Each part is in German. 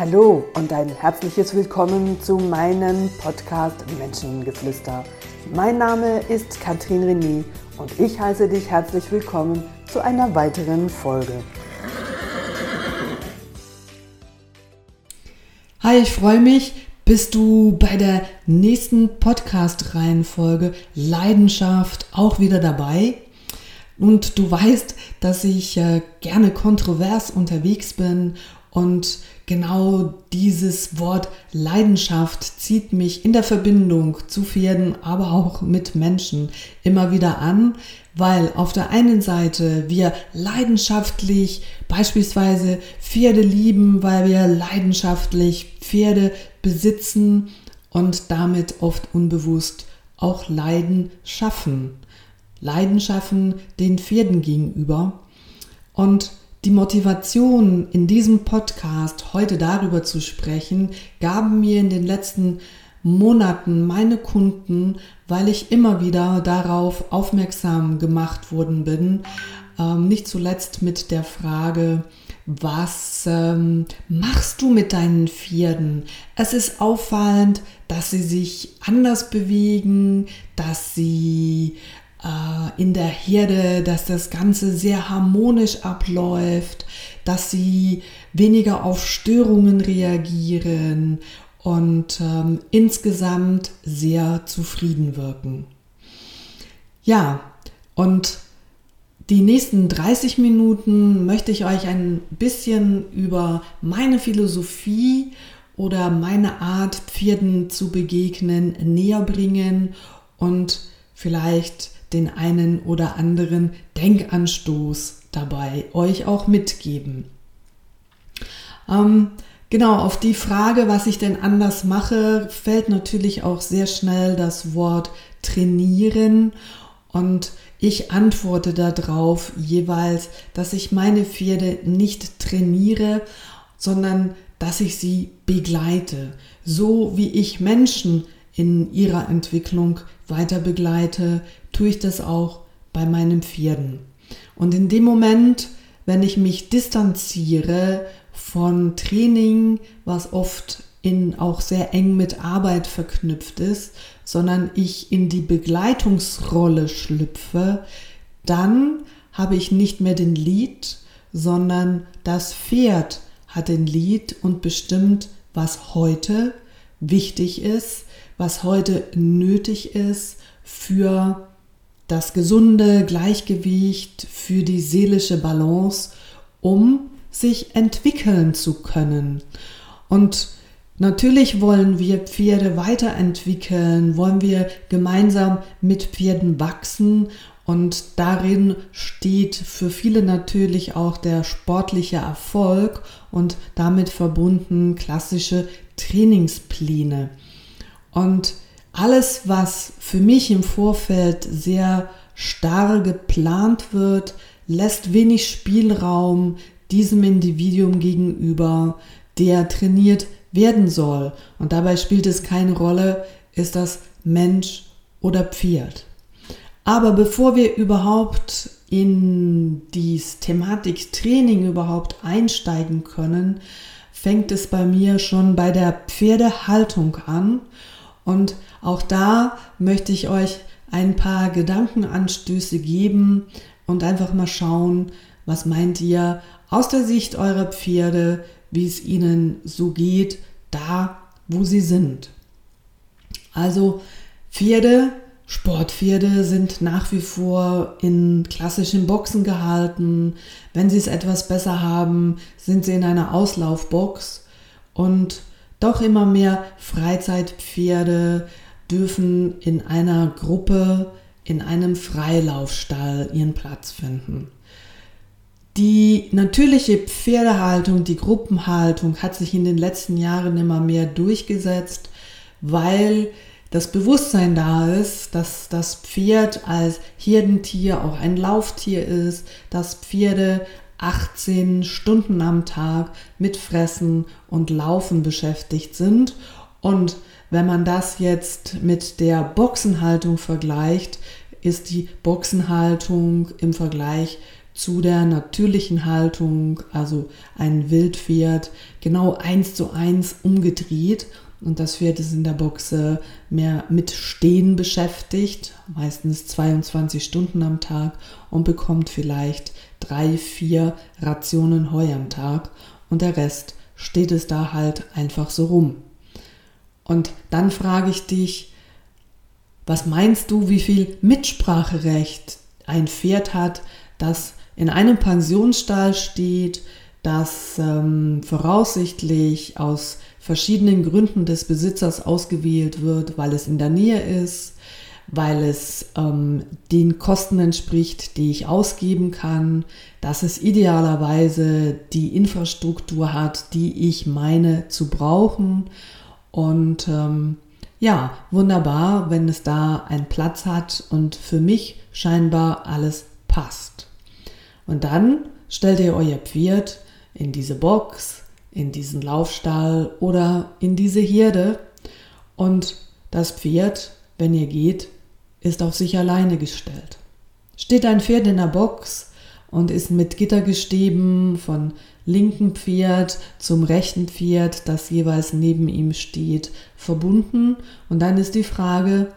Hallo und ein herzliches Willkommen zu meinem Podcast Menschengeflüster. Mein Name ist Katrin René und ich heiße dich herzlich willkommen zu einer weiteren Folge. Hi, ich freue mich. Bist du bei der nächsten Podcast-Reihenfolge Leidenschaft auch wieder dabei? Und du weißt, dass ich äh, gerne kontrovers unterwegs bin und genau dieses Wort Leidenschaft zieht mich in der Verbindung zu Pferden, aber auch mit Menschen immer wieder an, weil auf der einen Seite wir leidenschaftlich beispielsweise Pferde lieben, weil wir leidenschaftlich Pferde besitzen und damit oft unbewusst auch Leiden schaffen. Leiden schaffen den Pferden gegenüber. Und die Motivation in diesem Podcast heute darüber zu sprechen, gaben mir in den letzten Monaten meine Kunden, weil ich immer wieder darauf aufmerksam gemacht worden bin, ähm, nicht zuletzt mit der Frage, was ähm, machst du mit deinen Pferden? Es ist auffallend, dass sie sich anders bewegen, dass sie in der Herde, dass das Ganze sehr harmonisch abläuft, dass sie weniger auf Störungen reagieren und ähm, insgesamt sehr zufrieden wirken. Ja, und die nächsten 30 Minuten möchte ich euch ein bisschen über meine Philosophie oder meine Art, Pferden zu begegnen, näher bringen und vielleicht den einen oder anderen Denkanstoß dabei euch auch mitgeben. Ähm, genau, auf die Frage, was ich denn anders mache, fällt natürlich auch sehr schnell das Wort trainieren und ich antworte darauf jeweils, dass ich meine Pferde nicht trainiere, sondern dass ich sie begleite, so wie ich Menschen in ihrer Entwicklung weiter begleite, tue ich das auch bei meinen Pferden. Und in dem Moment, wenn ich mich distanziere von Training, was oft in auch sehr eng mit Arbeit verknüpft ist, sondern ich in die Begleitungsrolle schlüpfe, dann habe ich nicht mehr den Lied, sondern das Pferd hat den Lied und bestimmt, was heute wichtig ist, was heute nötig ist für das gesunde Gleichgewicht, für die seelische Balance, um sich entwickeln zu können. Und natürlich wollen wir Pferde weiterentwickeln, wollen wir gemeinsam mit Pferden wachsen und darin steht für viele natürlich auch der sportliche Erfolg und damit verbunden klassische Trainingspläne. Und alles, was für mich im Vorfeld sehr starr geplant wird, lässt wenig Spielraum diesem Individuum gegenüber, der trainiert werden soll. Und dabei spielt es keine Rolle, ist das Mensch oder Pferd. Aber bevor wir überhaupt in die Thematik Training überhaupt einsteigen können, fängt es bei mir schon bei der Pferdehaltung an. Und auch da möchte ich euch ein paar Gedankenanstöße geben und einfach mal schauen, was meint ihr aus der Sicht eurer Pferde, wie es ihnen so geht, da wo sie sind. Also Pferde, Sportpferde sind nach wie vor in klassischen Boxen gehalten. Wenn sie es etwas besser haben, sind sie in einer Auslaufbox und doch immer mehr Freizeitpferde dürfen in einer Gruppe, in einem Freilaufstall ihren Platz finden. Die natürliche Pferdehaltung, die Gruppenhaltung hat sich in den letzten Jahren immer mehr durchgesetzt, weil das Bewusstsein da ist, dass das Pferd als Herdentier auch ein Lauftier ist, dass Pferde 18 Stunden am Tag mit Fressen und Laufen beschäftigt sind und wenn man das jetzt mit der Boxenhaltung vergleicht, ist die Boxenhaltung im Vergleich zu der natürlichen Haltung, also ein Wildpferd, genau eins zu eins umgedreht. Und das Pferd ist in der Boxe mehr mit Stehen beschäftigt, meistens 22 Stunden am Tag und bekommt vielleicht drei, vier Rationen Heu am Tag und der Rest steht es da halt einfach so rum. Und dann frage ich dich, was meinst du, wie viel Mitspracherecht ein Pferd hat, das in einem Pensionsstall steht, das ähm, voraussichtlich aus verschiedenen Gründen des Besitzers ausgewählt wird, weil es in der Nähe ist, weil es ähm, den Kosten entspricht, die ich ausgeben kann, dass es idealerweise die Infrastruktur hat, die ich meine zu brauchen. Und ähm, ja, wunderbar, wenn es da einen Platz hat und für mich scheinbar alles passt. Und dann stellt ihr euer Pferd in diese Box, in diesen Laufstall oder in diese Herde und das Pferd, wenn ihr geht, ist auf sich alleine gestellt. Steht ein Pferd in der Box und ist mit Gittergestäben von linken Pferd zum rechten Pferd, das jeweils neben ihm steht, verbunden. Und dann ist die Frage,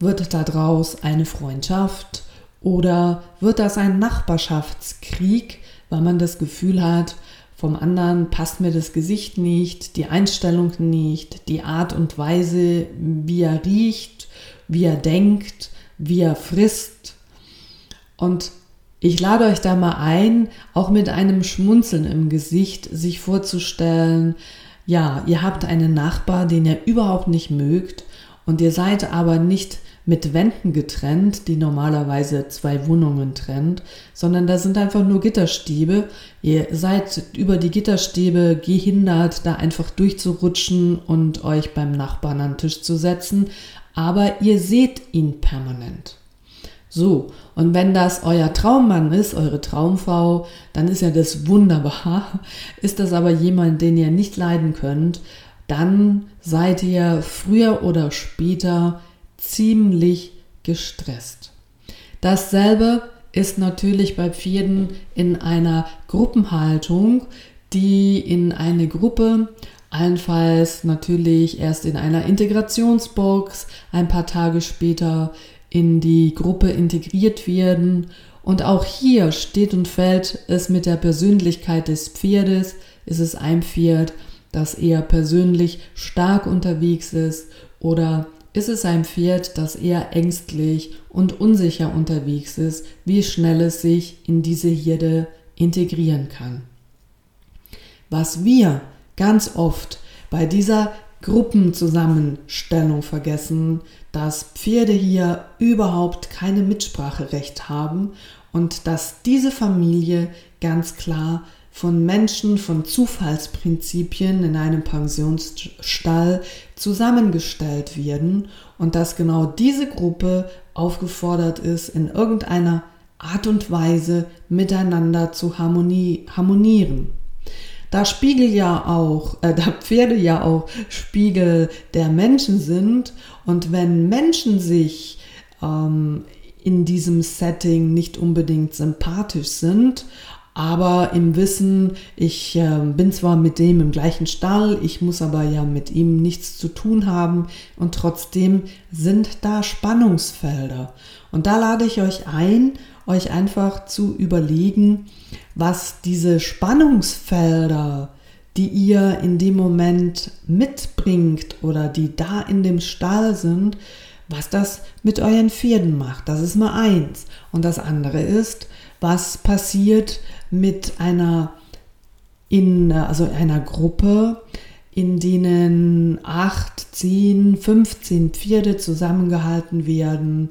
wird daraus eine Freundschaft oder wird das ein Nachbarschaftskrieg, weil man das Gefühl hat, vom anderen passt mir das Gesicht nicht, die Einstellung nicht, die Art und Weise, wie er riecht wie er denkt, wie er frisst. Und ich lade euch da mal ein, auch mit einem Schmunzeln im Gesicht sich vorzustellen, ja, ihr habt einen Nachbar, den ihr überhaupt nicht mögt und ihr seid aber nicht mit Wänden getrennt, die normalerweise zwei Wohnungen trennt, sondern da sind einfach nur Gitterstäbe. Ihr seid über die Gitterstäbe gehindert, da einfach durchzurutschen und euch beim Nachbarn an den Tisch zu setzen aber ihr seht ihn permanent. So, und wenn das euer Traummann ist, eure Traumfrau, dann ist ja das wunderbar. Ist das aber jemand, den ihr nicht leiden könnt, dann seid ihr früher oder später ziemlich gestresst. Dasselbe ist natürlich bei Pferden in einer Gruppenhaltung, die in eine Gruppe Allenfalls natürlich erst in einer Integrationsbox, ein paar Tage später in die Gruppe integriert werden. Und auch hier steht und fällt es mit der Persönlichkeit des Pferdes. Ist es ein Pferd, das eher persönlich stark unterwegs ist oder ist es ein Pferd, das eher ängstlich und unsicher unterwegs ist, wie schnell es sich in diese Herde integrieren kann. Was wir ganz oft bei dieser Gruppenzusammenstellung vergessen, dass Pferde hier überhaupt keine Mitspracherecht haben und dass diese Familie ganz klar von Menschen, von Zufallsprinzipien in einem Pensionsstall zusammengestellt werden und dass genau diese Gruppe aufgefordert ist, in irgendeiner Art und Weise miteinander zu harmonieren da Spiegel ja auch, äh, da Pferde ja auch Spiegel der Menschen sind und wenn Menschen sich ähm, in diesem Setting nicht unbedingt sympathisch sind, aber im Wissen, ich äh, bin zwar mit dem im gleichen Stall, ich muss aber ja mit ihm nichts zu tun haben und trotzdem sind da Spannungsfelder. Und da lade ich euch ein, euch einfach zu überlegen, was diese Spannungsfelder, die ihr in dem Moment mitbringt oder die da in dem Stall sind, was das mit euren Pferden macht. Das ist mal eins. Und das andere ist, was passiert mit einer in also einer Gruppe, in denen acht, zehn, 15 Pferde zusammengehalten werden,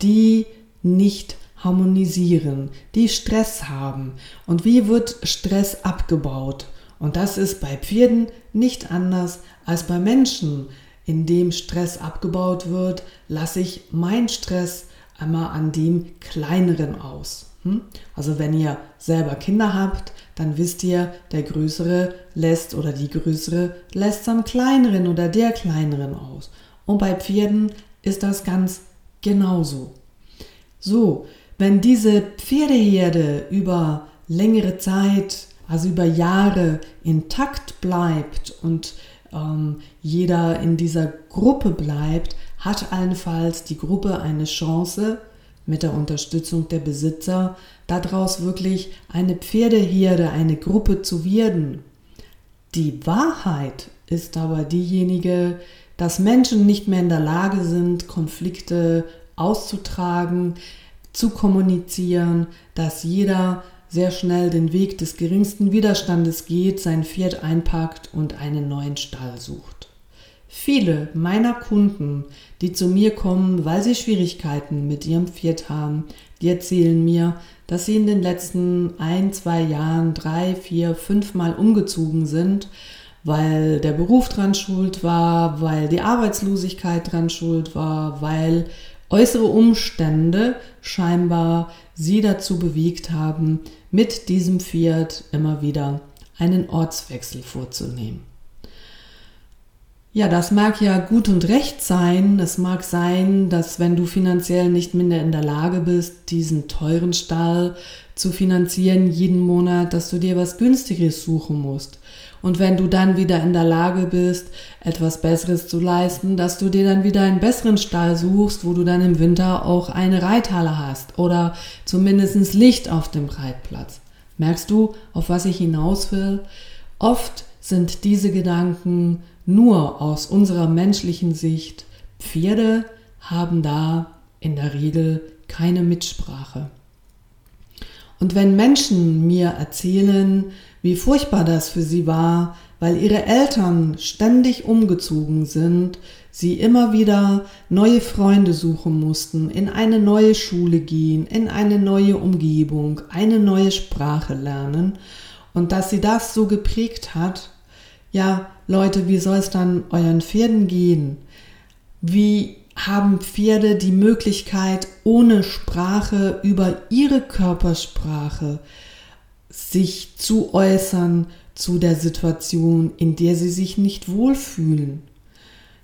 die nicht harmonisieren, die Stress haben. Und wie wird Stress abgebaut? Und das ist bei Pferden nicht anders als bei Menschen. Indem Stress abgebaut wird, lasse ich meinen Stress einmal an dem kleineren aus. Hm? Also wenn ihr selber Kinder habt, dann wisst ihr, der Größere lässt oder die Größere lässt am kleineren oder der kleineren aus. Und bei Pferden ist das ganz genauso. So, wenn diese Pferdeherde über längere Zeit, also über Jahre intakt bleibt und ähm, jeder in dieser Gruppe bleibt, hat allenfalls die Gruppe eine Chance, mit der Unterstützung der Besitzer, daraus wirklich eine Pferdeherde, eine Gruppe zu werden. Die Wahrheit ist aber diejenige, dass Menschen nicht mehr in der Lage sind, Konflikte auszutragen, zu kommunizieren, dass jeder sehr schnell den Weg des geringsten Widerstandes geht, sein Pferd einpackt und einen neuen Stall sucht. Viele meiner Kunden, die zu mir kommen, weil sie Schwierigkeiten mit ihrem Pferd haben, die erzählen mir, dass sie in den letzten ein, zwei Jahren drei, vier, fünf Mal umgezogen sind, weil der Beruf dran schuld war, weil die Arbeitslosigkeit dran schuld war, weil äußere Umstände scheinbar sie dazu bewegt haben, mit diesem Pferd immer wieder einen Ortswechsel vorzunehmen. Ja, das mag ja gut und recht sein. Es mag sein, dass wenn du finanziell nicht minder in der Lage bist, diesen teuren Stall zu finanzieren jeden Monat, dass du dir was günstiges suchen musst. Und wenn du dann wieder in der Lage bist, etwas Besseres zu leisten, dass du dir dann wieder einen besseren Stall suchst, wo du dann im Winter auch eine Reithalle hast oder zumindest Licht auf dem Reitplatz. Merkst du, auf was ich hinaus will? Oft sind diese Gedanken nur aus unserer menschlichen Sicht. Pferde haben da in der Regel keine Mitsprache. Und wenn Menschen mir erzählen, wie furchtbar das für sie war, weil ihre Eltern ständig umgezogen sind, sie immer wieder neue Freunde suchen mussten, in eine neue Schule gehen, in eine neue Umgebung, eine neue Sprache lernen und dass sie das so geprägt hat, ja, Leute, wie soll es dann euren Pferden gehen? Wie haben Pferde die Möglichkeit, ohne Sprache über ihre Körpersprache sich zu äußern zu der Situation, in der sie sich nicht wohlfühlen.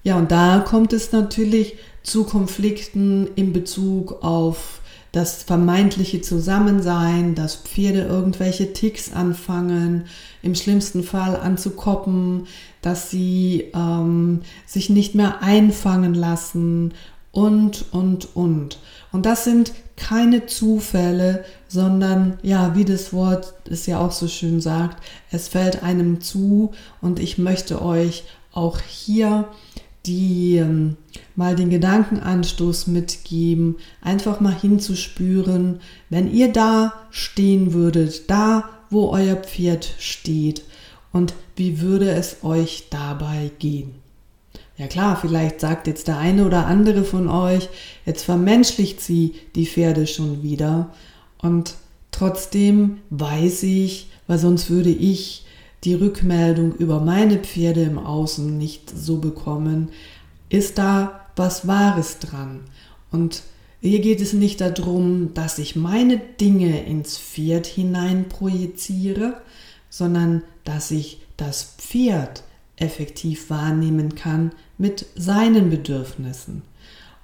Ja, und da kommt es natürlich zu Konflikten in Bezug auf das vermeintliche Zusammensein, dass Pferde irgendwelche Ticks anfangen, im schlimmsten Fall anzukoppen, dass sie ähm, sich nicht mehr einfangen lassen und, und, und. Und das sind keine Zufälle, sondern ja, wie das Wort es ja auch so schön sagt, es fällt einem zu und ich möchte euch auch hier die ähm, mal den Gedankenanstoß mitgeben, einfach mal hinzuspüren, wenn ihr da stehen würdet, da wo euer Pferd steht und wie würde es euch dabei gehen. Ja klar, vielleicht sagt jetzt der eine oder andere von euch, jetzt vermenschlicht sie die Pferde schon wieder. Und trotzdem weiß ich, weil sonst würde ich die Rückmeldung über meine Pferde im Außen nicht so bekommen, ist da was Wahres dran. Und hier geht es nicht darum, dass ich meine Dinge ins Pferd hinein projiziere, sondern dass ich das Pferd effektiv wahrnehmen kann mit seinen Bedürfnissen.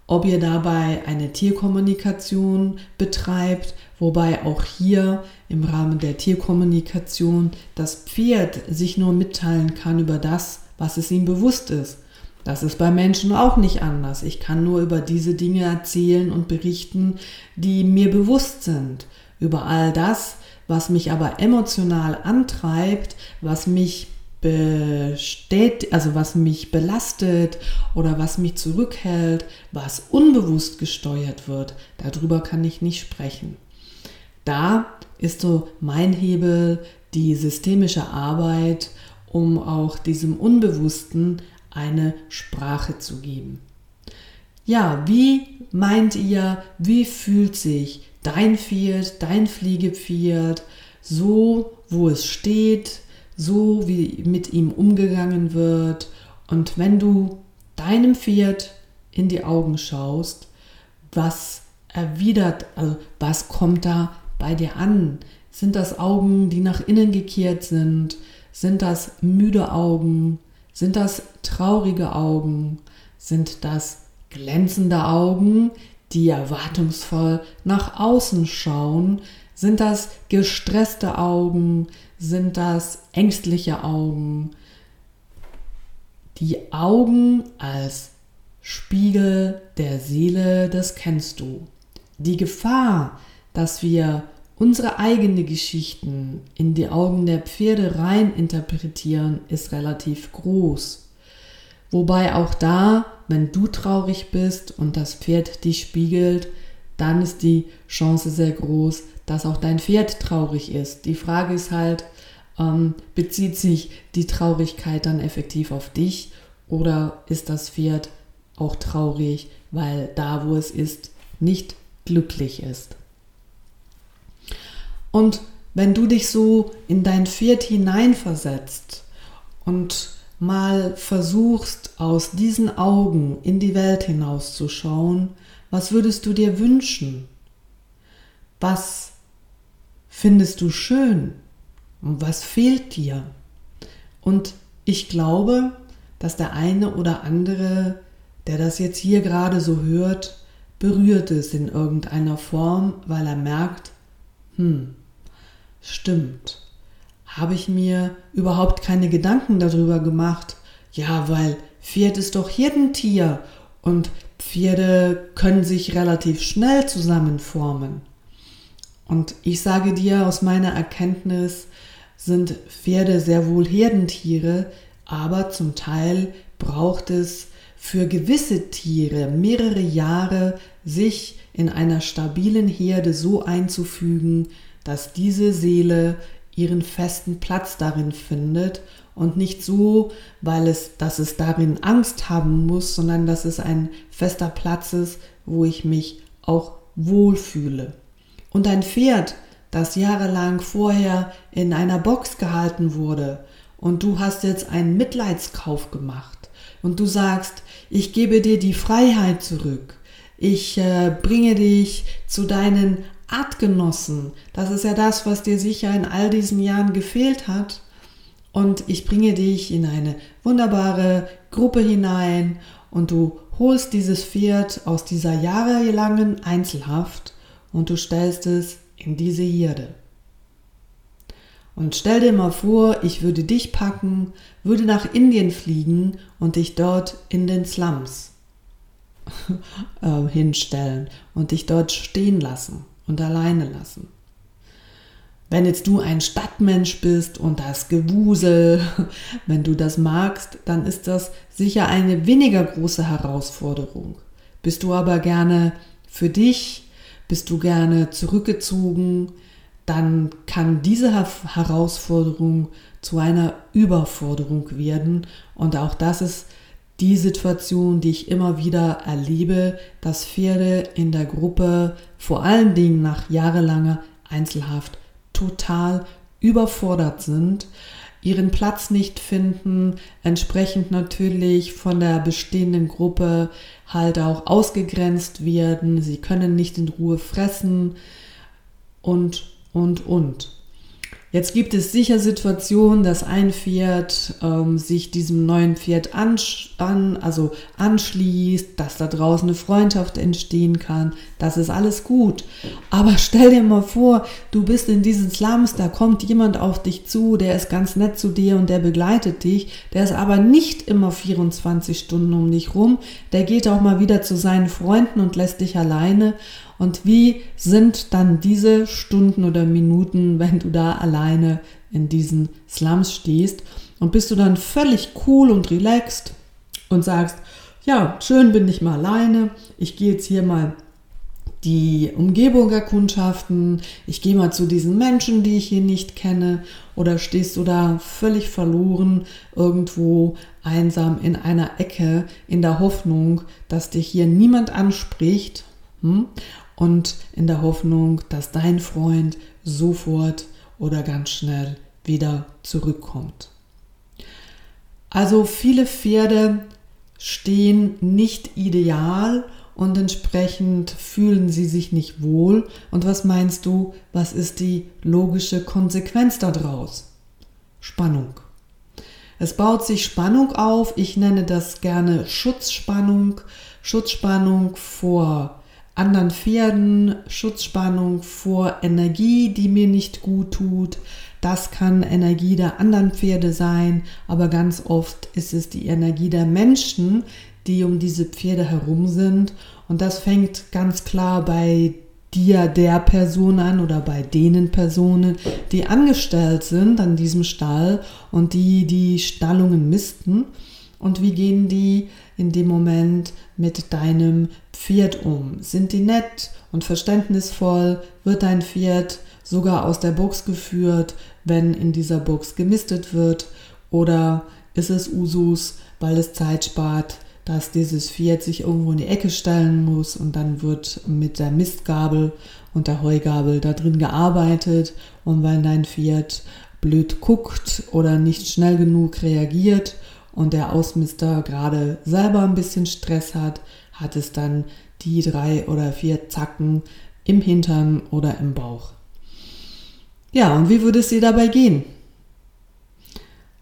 Ob ihr dabei eine Tierkommunikation betreibt, wobei auch hier im Rahmen der Tierkommunikation das Pferd sich nur mitteilen kann über das, was es ihm bewusst ist. Das ist bei Menschen auch nicht anders. Ich kann nur über diese Dinge erzählen und berichten, die mir bewusst sind. Über all das, was mich aber emotional antreibt, was mich bestät also was mich belastet oder was mich zurückhält, was unbewusst gesteuert wird, darüber kann ich nicht sprechen. Da ist so mein Hebel die systemische Arbeit, um auch diesem Unbewussten eine Sprache zu geben. Ja, wie meint ihr, wie fühlt sich dein Pferd, dein Fliegepferd, so wo es steht, so wie mit ihm umgegangen wird. Und wenn du deinem Pferd in die Augen schaust, was erwidert, also was kommt da bei dir an? Sind das Augen, die nach innen gekehrt sind? Sind das müde Augen? Sind das traurige Augen? Sind das glänzende Augen, die erwartungsvoll nach außen schauen? Sind das gestresste Augen? Sind das ängstliche Augen? Die Augen als Spiegel der Seele, das kennst du. Die Gefahr, dass wir unsere eigenen Geschichten in die Augen der Pferde rein interpretieren, ist relativ groß. Wobei auch da, wenn du traurig bist und das Pferd dich spiegelt, dann ist die Chance sehr groß, dass auch dein Pferd traurig ist. Die Frage ist halt, ähm, bezieht sich die Traurigkeit dann effektiv auf dich oder ist das Pferd auch traurig, weil da, wo es ist, nicht glücklich ist? Und wenn du dich so in dein Pferd hineinversetzt und mal versuchst, aus diesen Augen in die Welt hinauszuschauen, was würdest du dir wünschen? Was findest du schön? Was fehlt dir? Und ich glaube, dass der eine oder andere, der das jetzt hier gerade so hört, berührt es in irgendeiner Form, weil er merkt, hm, stimmt, habe ich mir überhaupt keine Gedanken darüber gemacht. Ja, weil Pferd ist doch Herdentier und Pferde können sich relativ schnell zusammenformen. Und ich sage dir aus meiner Erkenntnis, sind Pferde sehr wohl Herdentiere, aber zum Teil braucht es für gewisse Tiere mehrere Jahre, sich in einer stabilen Herde so einzufügen, dass diese Seele ihren festen Platz darin findet und nicht so, weil es, dass es darin Angst haben muss, sondern dass es ein fester Platz ist, wo ich mich auch wohlfühle. Und ein Pferd das jahrelang vorher in einer Box gehalten wurde und du hast jetzt einen Mitleidskauf gemacht und du sagst, ich gebe dir die Freiheit zurück, ich äh, bringe dich zu deinen Artgenossen, das ist ja das, was dir sicher in all diesen Jahren gefehlt hat, und ich bringe dich in eine wunderbare Gruppe hinein und du holst dieses Pferd aus dieser jahrelangen Einzelhaft und du stellst es in diese Hirde. Und stell dir mal vor, ich würde dich packen, würde nach Indien fliegen und dich dort in den Slums äh, hinstellen und dich dort stehen lassen und alleine lassen. Wenn jetzt du ein Stadtmensch bist und das Gewusel, wenn du das magst, dann ist das sicher eine weniger große Herausforderung. Bist du aber gerne für dich bist du gerne zurückgezogen, dann kann diese Herausforderung zu einer Überforderung werden. Und auch das ist die Situation, die ich immer wieder erlebe, dass Pferde in der Gruppe vor allen Dingen nach jahrelanger Einzelhaft total überfordert sind ihren Platz nicht finden, entsprechend natürlich von der bestehenden Gruppe halt auch ausgegrenzt werden, sie können nicht in Ruhe fressen und, und, und. Jetzt gibt es sicher Situationen, dass ein Pferd ähm, sich diesem neuen Pferd an, an, also anschließt, dass da draußen eine Freundschaft entstehen kann. Das ist alles gut. Aber stell dir mal vor, du bist in diesen Slums, da kommt jemand auf dich zu, der ist ganz nett zu dir und der begleitet dich. Der ist aber nicht immer 24 Stunden um dich rum. Der geht auch mal wieder zu seinen Freunden und lässt dich alleine. Und wie sind dann diese Stunden oder Minuten, wenn du da alleine in diesen Slums stehst? Und bist du dann völlig cool und relaxed und sagst, ja, schön bin ich mal alleine, ich gehe jetzt hier mal die Umgebung erkundschaften, ich gehe mal zu diesen Menschen, die ich hier nicht kenne, oder stehst du da völlig verloren irgendwo einsam in einer Ecke in der Hoffnung, dass dich hier niemand anspricht hm? Und in der Hoffnung, dass dein Freund sofort oder ganz schnell wieder zurückkommt. Also viele Pferde stehen nicht ideal und entsprechend fühlen sie sich nicht wohl. Und was meinst du, was ist die logische Konsequenz daraus? Spannung. Es baut sich Spannung auf. Ich nenne das gerne Schutzspannung. Schutzspannung vor anderen Pferden, Schutzspannung vor Energie, die mir nicht gut tut. Das kann Energie der anderen Pferde sein, aber ganz oft ist es die Energie der Menschen, die um diese Pferde herum sind. Und das fängt ganz klar bei dir, der Person an oder bei denen Personen, die angestellt sind an diesem Stall und die die Stallungen missten. Und wie gehen die in dem Moment mit deinem Pferd um? Sind die nett und verständnisvoll? Wird dein Pferd sogar aus der Box geführt, wenn in dieser Box gemistet wird? Oder ist es Usus, weil es Zeit spart, dass dieses Pferd sich irgendwo in die Ecke stellen muss und dann wird mit der Mistgabel und der Heugabel da drin gearbeitet und wenn dein Pferd blöd guckt oder nicht schnell genug reagiert und der Ausmister gerade selber ein bisschen Stress hat, hat es dann die drei oder vier Zacken im Hintern oder im Bauch. Ja, und wie würde es dir dabei gehen?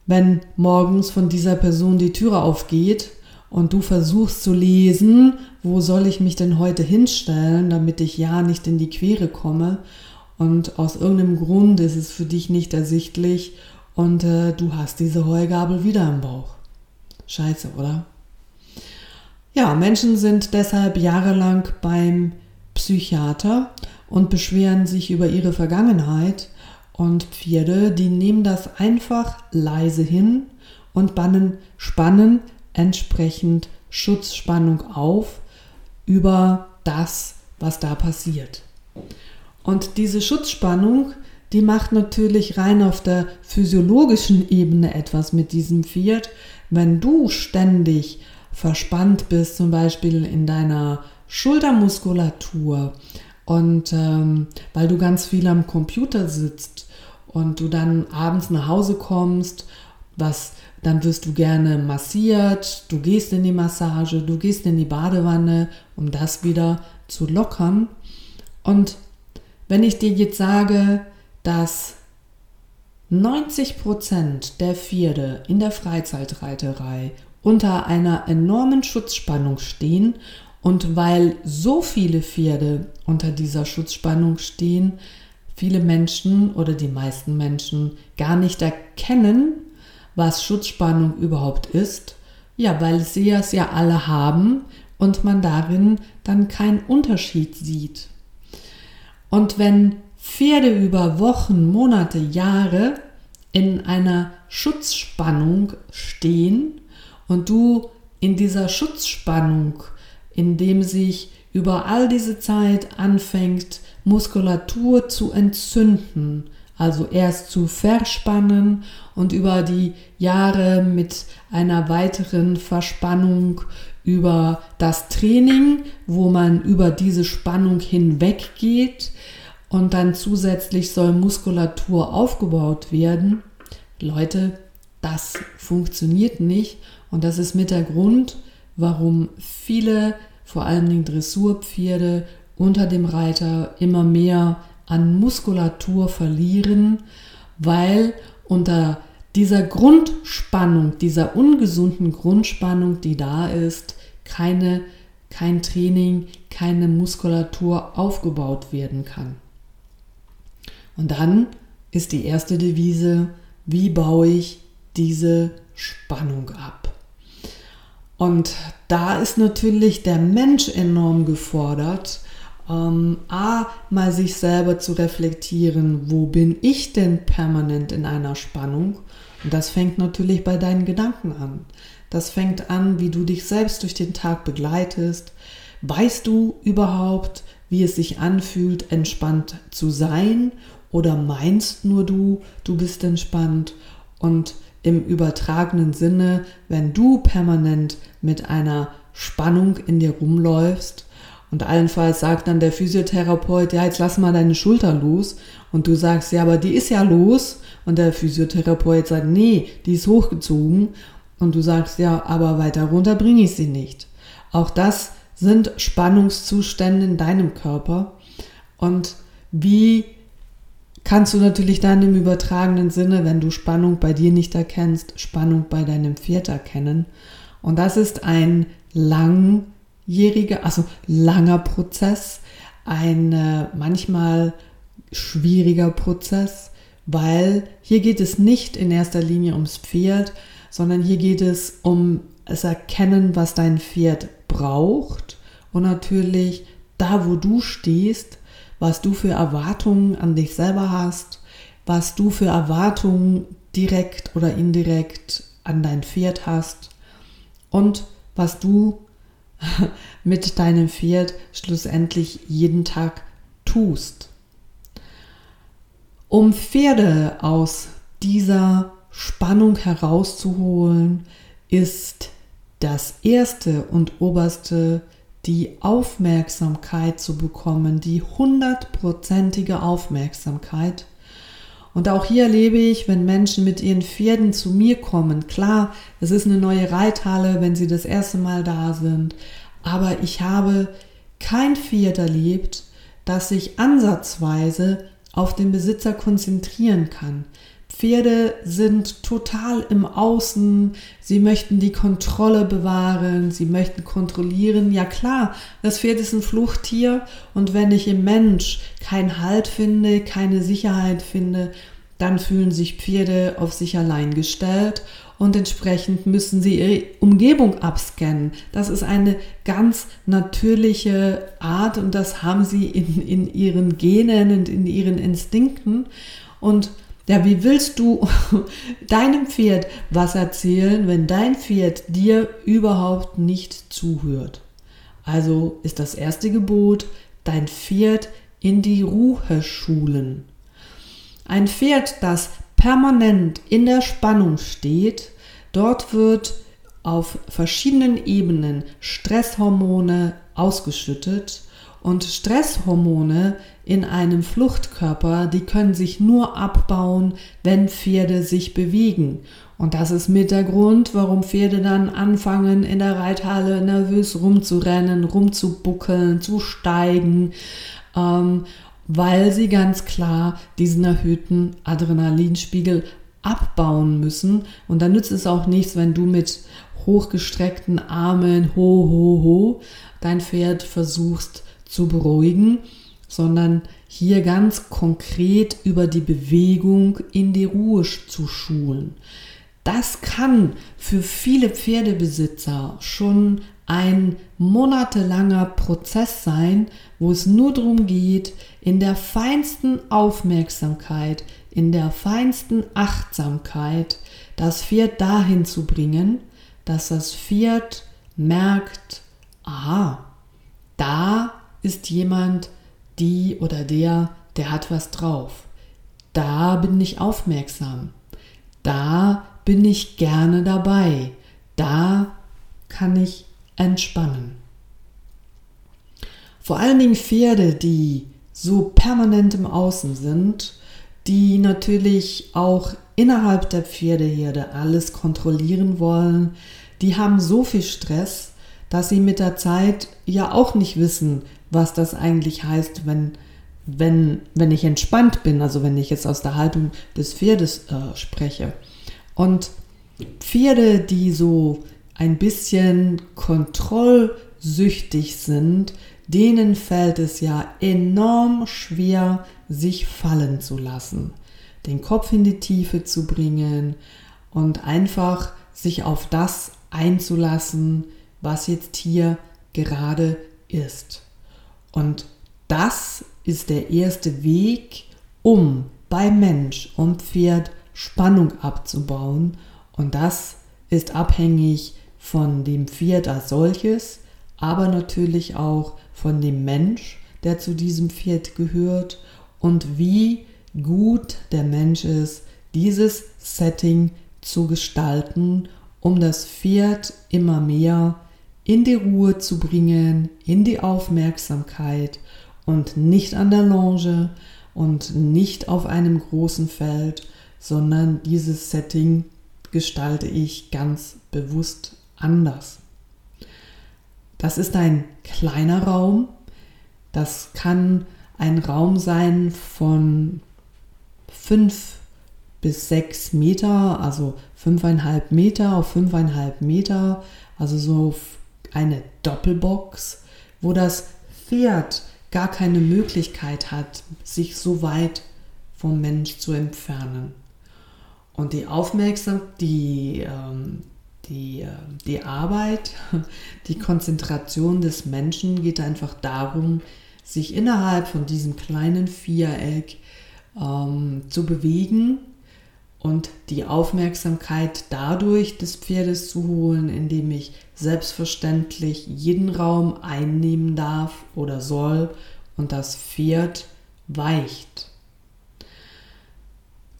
Wenn morgens von dieser Person die Türe aufgeht und du versuchst zu lesen, wo soll ich mich denn heute hinstellen, damit ich ja nicht in die Quere komme und aus irgendeinem Grund ist es für dich nicht ersichtlich und äh, du hast diese Heugabel wieder im Bauch. Scheiße, oder? Ja, Menschen sind deshalb jahrelang beim Psychiater und beschweren sich über ihre Vergangenheit und Pferde, die nehmen das einfach leise hin und bannen, spannen entsprechend Schutzspannung auf über das, was da passiert. Und diese Schutzspannung, die macht natürlich rein auf der physiologischen Ebene etwas mit diesem Pferd. Wenn du ständig verspannt bist, zum Beispiel in deiner Schultermuskulatur und ähm, weil du ganz viel am Computer sitzt und du dann abends nach Hause kommst, was dann wirst du gerne massiert, du gehst in die Massage, du gehst in die Badewanne, um das wieder zu lockern. Und wenn ich dir jetzt sage, dass 90% der Pferde in der Freizeitreiterei unter einer enormen Schutzspannung stehen und weil so viele Pferde unter dieser Schutzspannung stehen, viele Menschen oder die meisten Menschen gar nicht erkennen, was Schutzspannung überhaupt ist? Ja, weil sie es ja alle haben und man darin dann keinen Unterschied sieht. Und wenn Pferde über Wochen, Monate, Jahre in einer Schutzspannung stehen und du in dieser Schutzspannung, in dem sich über all diese Zeit anfängt, Muskulatur zu entzünden, also erst zu verspannen und über die Jahre mit einer weiteren Verspannung über das Training, wo man über diese Spannung hinweg geht und dann zusätzlich soll Muskulatur aufgebaut werden. Leute, das funktioniert nicht und das ist mit der Grund, warum viele, vor allen Dingen Dressurpferde, unter dem Reiter immer mehr an Muskulatur verlieren, weil unter dieser Grundspannung, dieser ungesunden Grundspannung, die da ist, keine, kein Training, keine Muskulatur aufgebaut werden kann. Und dann ist die erste Devise, wie baue ich diese Spannung ab? Und da ist natürlich der Mensch enorm gefordert, ähm, A, mal sich selber zu reflektieren, wo bin ich denn permanent in einer Spannung? Und das fängt natürlich bei deinen Gedanken an. Das fängt an, wie du dich selbst durch den Tag begleitest. Weißt du überhaupt, wie es sich anfühlt, entspannt zu sein? Oder meinst nur du, du bist entspannt? Und im übertragenen Sinne, wenn du permanent mit einer Spannung in dir rumläufst, und allenfalls sagt dann der Physiotherapeut, ja, jetzt lass mal deine Schulter los. Und du sagst, ja, aber die ist ja los. Und der Physiotherapeut sagt, nee, die ist hochgezogen. Und du sagst, ja, aber weiter runter bringe ich sie nicht. Auch das sind Spannungszustände in deinem Körper. Und wie kannst du natürlich dann im übertragenen Sinne, wenn du Spannung bei dir nicht erkennst, Spannung bei deinem Pferd erkennen. Und das ist ein lang jähriger, also langer Prozess, ein äh, manchmal schwieriger Prozess, weil hier geht es nicht in erster Linie ums Pferd, sondern hier geht es um das Erkennen, was dein Pferd braucht und natürlich da, wo du stehst, was du für Erwartungen an dich selber hast, was du für Erwartungen direkt oder indirekt an dein Pferd hast und was du mit deinem Pferd schlussendlich jeden Tag tust. Um Pferde aus dieser Spannung herauszuholen, ist das erste und oberste die Aufmerksamkeit zu bekommen, die hundertprozentige Aufmerksamkeit. Und auch hier erlebe ich, wenn Menschen mit ihren Pferden zu mir kommen, klar, es ist eine neue Reithalle, wenn sie das erste Mal da sind, aber ich habe kein Pferd erlebt, das sich ansatzweise auf den Besitzer konzentrieren kann. Pferde sind total im Außen, sie möchten die Kontrolle bewahren, sie möchten kontrollieren. Ja klar, das Pferd ist ein Fluchttier und wenn ich im Mensch keinen Halt finde, keine Sicherheit finde, dann fühlen sich Pferde auf sich allein gestellt und entsprechend müssen sie ihre Umgebung abscannen. Das ist eine ganz natürliche Art und das haben sie in, in ihren Genen und in ihren Instinkten. Und ja, wie willst du deinem Pferd was erzählen, wenn dein Pferd dir überhaupt nicht zuhört? Also ist das erste Gebot, dein Pferd in die Ruhe schulen. Ein Pferd, das permanent in der Spannung steht, dort wird auf verschiedenen Ebenen Stresshormone ausgeschüttet und Stresshormone in einem Fluchtkörper, die können sich nur abbauen, wenn Pferde sich bewegen. Und das ist mit der Grund, warum Pferde dann anfangen, in der Reithalle nervös rumzurennen, rumzubuckeln, zu steigen. Ähm, weil sie ganz klar diesen erhöhten Adrenalinspiegel abbauen müssen. Und dann nützt es auch nichts, wenn du mit hochgestreckten Armen, ho, ho, ho, dein Pferd versuchst zu beruhigen, sondern hier ganz konkret über die Bewegung in die Ruhe zu schulen. Das kann für viele Pferdebesitzer schon ein monatelanger Prozess sein, wo es nur darum geht, in der feinsten Aufmerksamkeit, in der feinsten Achtsamkeit das Pferd dahin zu bringen, dass das Pferd merkt, aha, da ist jemand, die oder der, der hat was drauf. Da bin ich aufmerksam. Da bin ich gerne dabei. Da kann ich entspannen. Vor allen Dingen Pferde, die so permanent im Außen sind, die natürlich auch innerhalb der Pferdeherde alles kontrollieren wollen, die haben so viel Stress, dass sie mit der Zeit ja auch nicht wissen, was das eigentlich heißt, wenn, wenn, wenn ich entspannt bin, also wenn ich jetzt aus der Haltung des Pferdes äh, spreche. Und Pferde, die so ein bisschen kontrollsüchtig sind, denen fällt es ja enorm schwer, sich fallen zu lassen, den Kopf in die Tiefe zu bringen und einfach sich auf das einzulassen, was jetzt hier gerade ist. Und das ist der erste Weg, um bei Mensch und Pferd Spannung abzubauen. Und das ist abhängig von dem Pferd als solches, aber natürlich auch von dem Mensch, der zu diesem Pferd gehört und wie gut der Mensch ist, dieses Setting zu gestalten, um das Pferd immer mehr in die Ruhe zu bringen, in die Aufmerksamkeit und nicht an der Longe und nicht auf einem großen Feld, sondern dieses Setting gestalte ich ganz bewusst anders. Das ist ein kleiner Raum. Das kann ein Raum sein von fünf bis sechs Meter, also fünfeinhalb Meter auf fünfeinhalb Meter, also so eine Doppelbox, wo das Pferd gar keine Möglichkeit hat, sich so weit vom Mensch zu entfernen. Und die Aufmerksamkeit, die, ähm, die, äh, die Arbeit, die Konzentration des Menschen geht einfach darum, sich innerhalb von diesem kleinen Viereck ähm, zu bewegen und die Aufmerksamkeit dadurch des Pferdes zu holen, indem ich selbstverständlich jeden Raum einnehmen darf oder soll und das Pferd weicht.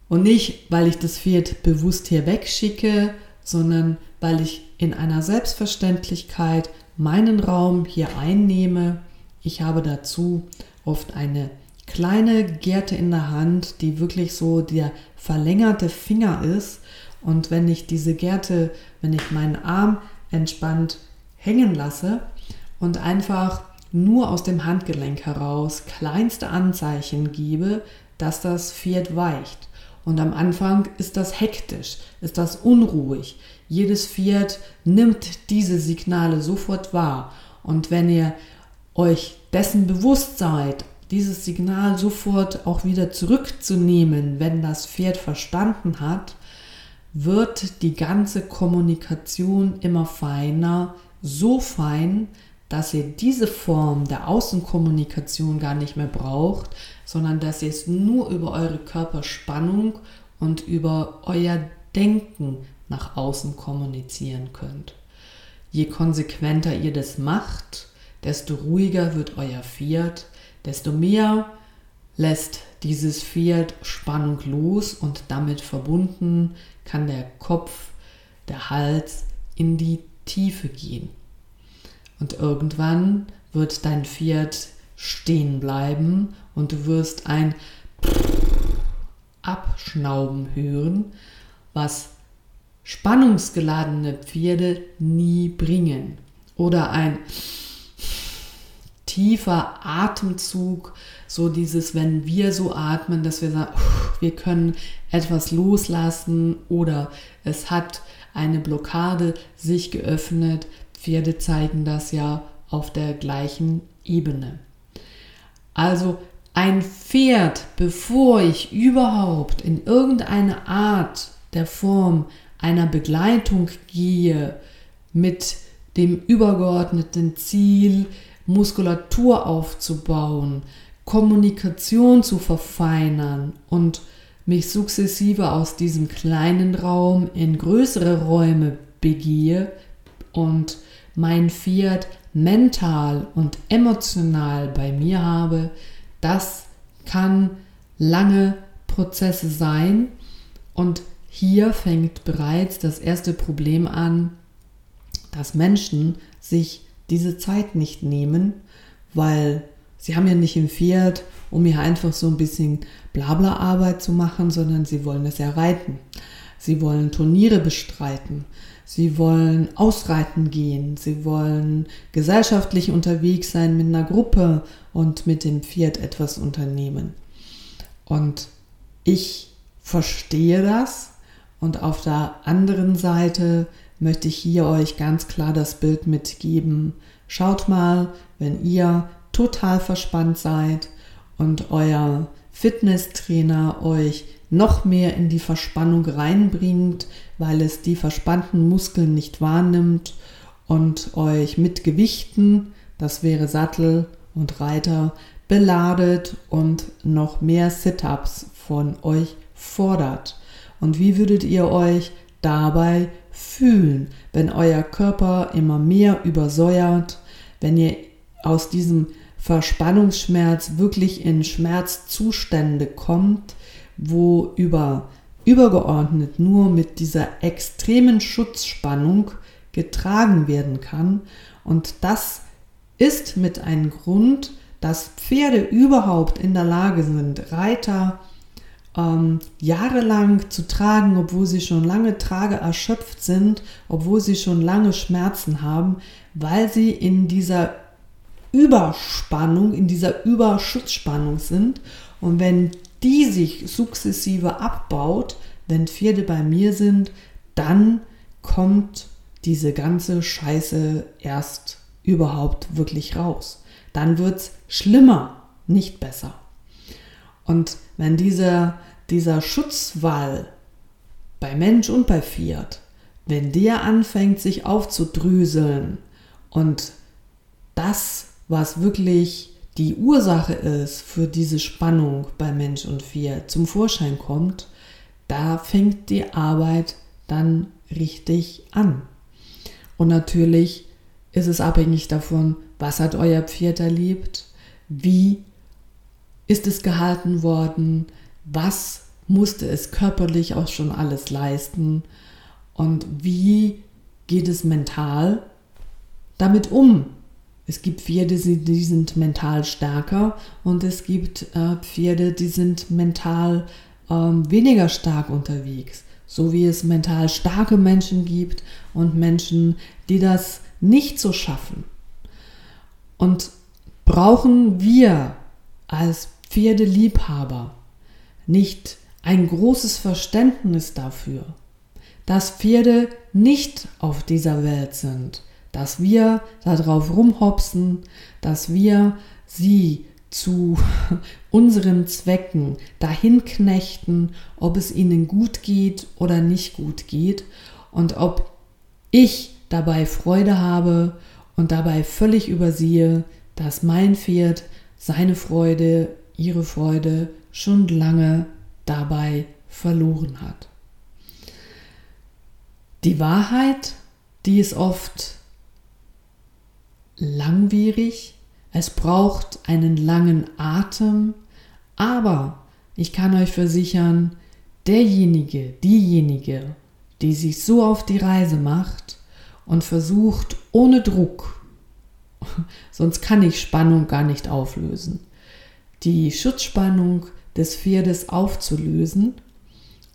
Und nicht, weil ich das Pferd bewusst hier wegschicke, sondern weil ich in einer Selbstverständlichkeit meinen Raum hier einnehme. Ich habe dazu oft eine kleine Gerte in der Hand, die wirklich so der verlängerte Finger ist. Und wenn ich diese Gerte, wenn ich meinen Arm entspannt hängen lasse und einfach nur aus dem Handgelenk heraus kleinste Anzeichen gebe, dass das Pferd weicht. Und am Anfang ist das hektisch, ist das unruhig. Jedes Pferd nimmt diese Signale sofort wahr. Und wenn ihr euch dessen bewusst seid, dieses Signal sofort auch wieder zurückzunehmen, wenn das Pferd verstanden hat, wird die ganze Kommunikation immer feiner, so fein, dass ihr diese Form der Außenkommunikation gar nicht mehr braucht, sondern dass ihr es nur über eure Körperspannung und über euer Denken nach außen kommunizieren könnt. Je konsequenter ihr das macht, desto ruhiger wird euer Pferd, desto mehr lässt dieses Pferd Spannung los und damit verbunden kann der Kopf, der Hals in die Tiefe gehen. Und irgendwann wird dein Pferd stehen bleiben und du wirst ein Abschnauben hören, was spannungsgeladene Pferde nie bringen. Oder ein tiefer Atemzug, so dieses, wenn wir so atmen, dass wir sagen, wir können etwas loslassen oder es hat eine Blockade sich geöffnet. Pferde zeigen das ja auf der gleichen Ebene. Also ein Pferd, bevor ich überhaupt in irgendeine Art der Form einer Begleitung gehe mit dem übergeordneten Ziel, Muskulatur aufzubauen, Kommunikation zu verfeinern und mich sukzessive aus diesem kleinen Raum in größere Räume begehe und mein Pferd mental und emotional bei mir habe, das kann lange Prozesse sein. Und hier fängt bereits das erste Problem an, dass Menschen sich diese Zeit nicht nehmen, weil sie haben ja nicht Pferd, um hier einfach so ein bisschen Blabla-Arbeit zu machen, sondern sie wollen es ja reiten. Sie wollen Turniere bestreiten. Sie wollen ausreiten gehen. Sie wollen gesellschaftlich unterwegs sein mit einer Gruppe und mit dem Pferd etwas unternehmen. Und ich verstehe das. Und auf der anderen Seite möchte ich hier euch ganz klar das Bild mitgeben. Schaut mal, wenn ihr total verspannt seid und euer Fitnesstrainer euch noch mehr in die Verspannung reinbringt, weil es die verspannten Muskeln nicht wahrnimmt und euch mit Gewichten, das wäre Sattel und Reiter, beladet und noch mehr Sit-ups von euch fordert. Und wie würdet ihr euch dabei fühlen, wenn euer Körper immer mehr übersäuert, wenn ihr aus diesem Verspannungsschmerz wirklich in Schmerzzustände kommt, wo über übergeordnet nur mit dieser extremen Schutzspannung getragen werden kann. Und das ist mit einem Grund, dass Pferde überhaupt in der Lage sind, Reiter ähm, jahrelang zu tragen, obwohl sie schon lange trage erschöpft sind, obwohl sie schon lange Schmerzen haben, weil sie in dieser Überspannung, in dieser Überschutzspannung sind. Und wenn die sich sukzessive abbaut, wenn Pferde bei mir sind, dann kommt diese ganze Scheiße erst überhaupt wirklich raus. Dann wird es schlimmer, nicht besser. Und wenn dieser, dieser Schutzwall bei Mensch und bei Fiat, wenn der anfängt sich aufzudrüseln und das, was wirklich die Ursache ist für diese Spannung bei Mensch und Fiat zum Vorschein kommt, da fängt die Arbeit dann richtig an. Und natürlich ist es abhängig davon, was hat euer Pferd erlebt, wie ist es gehalten worden, was musste es körperlich auch schon alles leisten und wie geht es mental damit um. Es gibt Pferde, die sind mental stärker und es gibt äh, Pferde, die sind mental ähm, weniger stark unterwegs. So wie es mental starke Menschen gibt und Menschen, die das nicht so schaffen. Und brauchen wir als Pferdeliebhaber nicht ein großes Verständnis dafür, dass Pferde nicht auf dieser Welt sind, dass wir darauf rumhopsen, dass wir sie zu unseren Zwecken dahin knechten, ob es ihnen gut geht oder nicht gut geht und ob ich dabei Freude habe und dabei völlig übersehe, dass mein Pferd seine Freude, ihre Freude schon lange dabei verloren hat. Die Wahrheit, die ist oft langwierig, es braucht einen langen Atem, aber ich kann euch versichern, derjenige, diejenige, die sich so auf die Reise macht und versucht ohne Druck, sonst kann ich Spannung gar nicht auflösen, die Schutzspannung des Pferdes aufzulösen,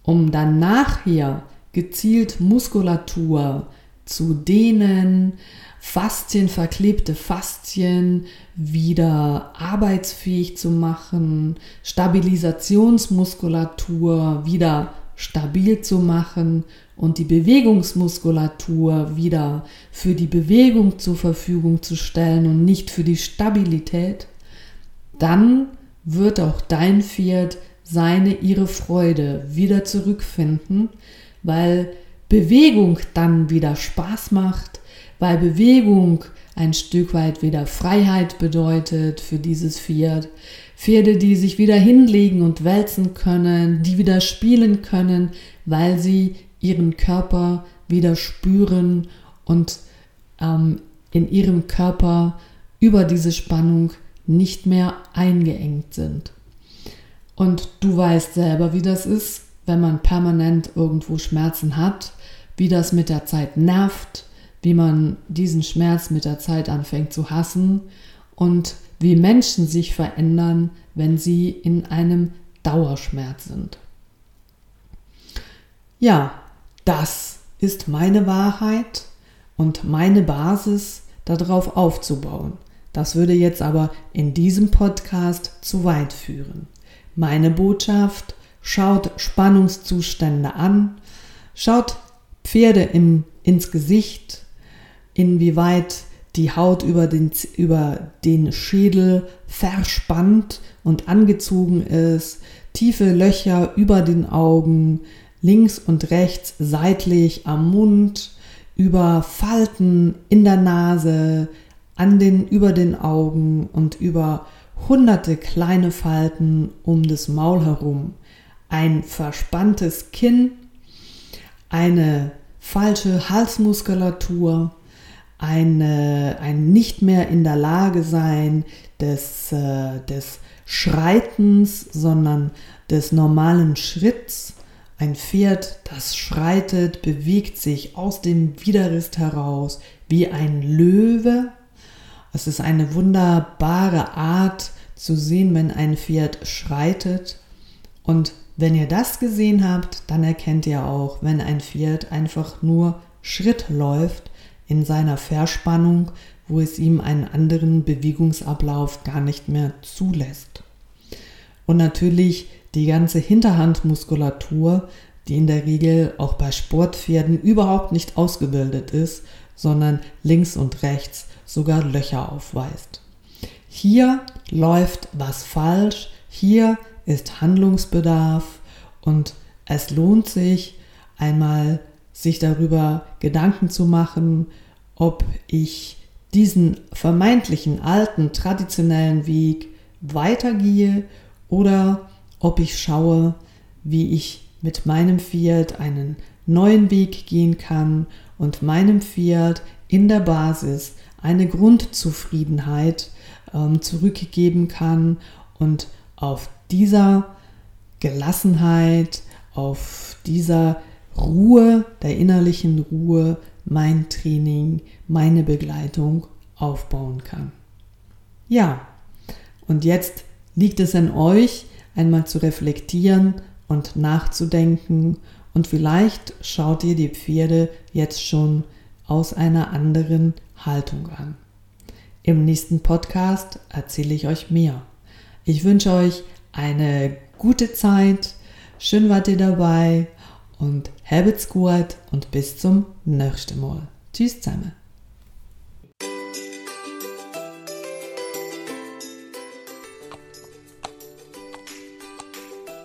um dann nachher gezielt Muskulatur zu dehnen, Faszien, verklebte Faszien wieder arbeitsfähig zu machen, Stabilisationsmuskulatur wieder stabil zu machen und die Bewegungsmuskulatur wieder für die Bewegung zur Verfügung zu stellen und nicht für die Stabilität, dann wird auch dein Pferd seine, ihre Freude wieder zurückfinden, weil Bewegung dann wieder Spaß macht, weil Bewegung ein Stück weit wieder Freiheit bedeutet für dieses Pferd. Pferde, die sich wieder hinlegen und wälzen können, die wieder spielen können, weil sie ihren Körper wieder spüren und ähm, in ihrem Körper über diese Spannung nicht mehr eingeengt sind. Und du weißt selber, wie das ist, wenn man permanent irgendwo Schmerzen hat, wie das mit der Zeit nervt, wie man diesen Schmerz mit der Zeit anfängt zu hassen und wie Menschen sich verändern, wenn sie in einem Dauerschmerz sind. Ja, das ist meine Wahrheit und meine Basis, darauf aufzubauen. Das würde jetzt aber in diesem Podcast zu weit führen. Meine Botschaft, schaut Spannungszustände an, schaut Pferde im, ins Gesicht, inwieweit die Haut über den, über den Schädel verspannt und angezogen ist, tiefe Löcher über den Augen, links und rechts seitlich am Mund, über Falten in der Nase, an den, über den Augen und über hunderte kleine Falten um das Maul herum, ein verspanntes Kinn, eine falsche Halsmuskulatur, eine, ein nicht mehr in der Lage sein des, äh, des Schreitens, sondern des normalen Schritts. Ein Pferd, das schreitet, bewegt sich aus dem Widerrist heraus wie ein Löwe. Es ist eine wunderbare Art zu sehen, wenn ein Pferd schreitet. Und wenn ihr das gesehen habt, dann erkennt ihr auch, wenn ein Pferd einfach nur Schritt läuft, in seiner Verspannung, wo es ihm einen anderen Bewegungsablauf gar nicht mehr zulässt. Und natürlich die ganze Hinterhandmuskulatur, die in der Regel auch bei Sportpferden überhaupt nicht ausgebildet ist, sondern links und rechts sogar Löcher aufweist. Hier läuft was falsch, hier ist Handlungsbedarf und es lohnt sich einmal sich darüber Gedanken zu machen, ob ich diesen vermeintlichen alten traditionellen Weg weitergehe oder ob ich schaue, wie ich mit meinem Pferd einen neuen Weg gehen kann und meinem Pferd in der Basis eine Grundzufriedenheit ähm, zurückgeben kann und auf dieser Gelassenheit, auf dieser Ruhe, der innerlichen Ruhe, mein Training, meine Begleitung aufbauen kann. Ja, und jetzt liegt es an euch, einmal zu reflektieren und nachzudenken und vielleicht schaut ihr die Pferde jetzt schon aus einer anderen Haltung an. Im nächsten Podcast erzähle ich euch mehr. Ich wünsche euch eine gute Zeit. Schön wart ihr dabei und habt's gut und bis zum nächsten Mal. Tschüss zusammen.